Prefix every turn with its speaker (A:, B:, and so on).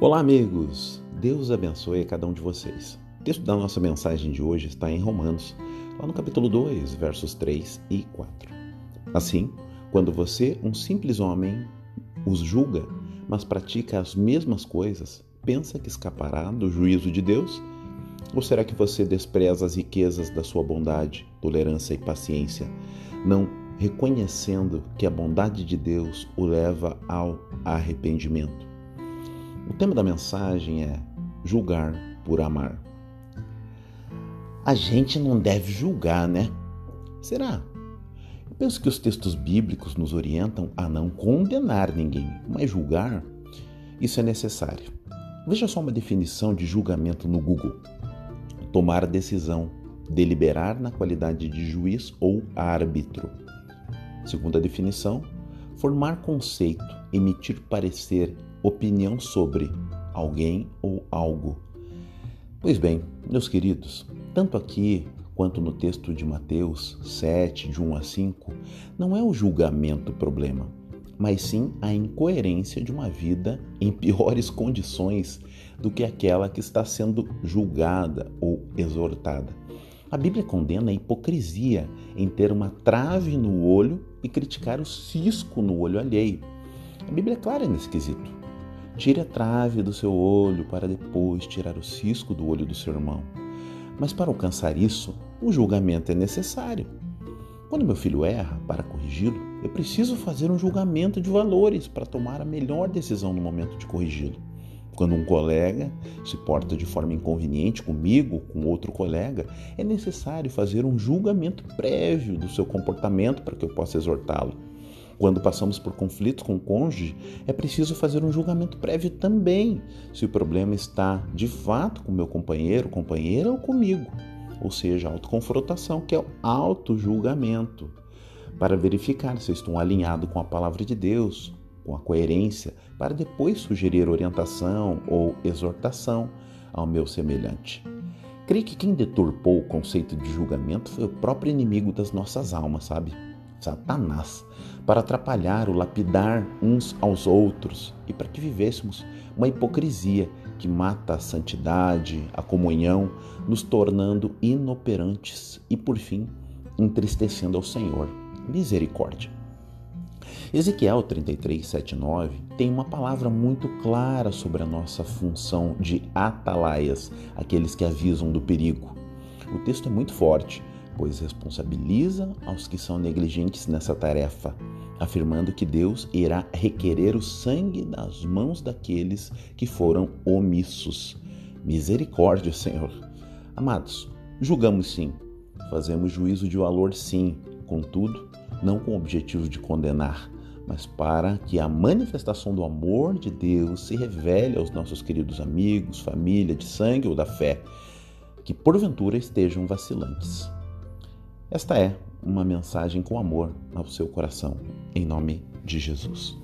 A: Olá, amigos! Deus abençoe a cada um de vocês. O texto da nossa mensagem de hoje está em Romanos, lá no capítulo 2, versos 3 e 4. Assim, quando você, um simples homem, os julga, mas pratica as mesmas coisas, pensa que escapará do juízo de Deus? Ou será que você despreza as riquezas da sua bondade, tolerância e paciência, não reconhecendo que a bondade de Deus o leva ao arrependimento? O tema da mensagem é julgar por amar. A gente não deve julgar, né? Será? Eu penso que os textos bíblicos nos orientam a não condenar ninguém, mas julgar, isso é necessário. Veja só uma definição de julgamento no Google: tomar decisão, deliberar na qualidade de juiz ou árbitro. Segunda definição: formar conceito, emitir parecer, opinião sobre alguém ou algo. Pois bem, meus queridos, tanto aqui quanto no texto de Mateus 7, de 1 a 5, não é o julgamento o problema, mas sim a incoerência de uma vida em piores condições do que aquela que está sendo julgada ou exortada. A Bíblia condena a hipocrisia em ter uma trave no olho e criticar o cisco no olho alheio. A Bíblia é clara nesse quesito. Tire a trave do seu olho para depois tirar o cisco do olho do seu irmão. Mas para alcançar isso, o julgamento é necessário. Quando meu filho erra, para corrigi-lo, eu preciso fazer um julgamento de valores para tomar a melhor decisão no momento de corrigi-lo. Quando um colega se porta de forma inconveniente comigo, com outro colega, é necessário fazer um julgamento prévio do seu comportamento para que eu possa exortá-lo. Quando passamos por conflitos com o cônjuge, é preciso fazer um julgamento prévio também, se o problema está de fato com meu companheiro, companheira ou comigo. Ou seja, autoconfrontação, que é o auto-julgamento, para verificar se estou alinhado com a palavra de Deus, com a coerência, para depois sugerir orientação ou exortação ao meu semelhante. Creio que quem deturpou o conceito de julgamento foi o próprio inimigo das nossas almas, sabe? Satanás, para atrapalhar o lapidar uns aos outros e para que vivêssemos uma hipocrisia que mata a santidade, a comunhão, nos tornando inoperantes e, por fim, entristecendo ao Senhor. Misericórdia. Ezequiel 33, 7, 9 tem uma palavra muito clara sobre a nossa função de atalaias, aqueles que avisam do perigo. O texto é muito forte pois responsabiliza aos que são negligentes nessa tarefa, afirmando que Deus irá requerer o sangue das mãos daqueles que foram omissos. Misericórdia, Senhor. Amados, julgamos sim, fazemos juízo de valor sim, contudo, não com o objetivo de condenar, mas para que a manifestação do amor de Deus se revele aos nossos queridos amigos, família de sangue ou da fé, que porventura estejam vacilantes. Esta é uma mensagem com amor ao seu coração, em nome de Jesus.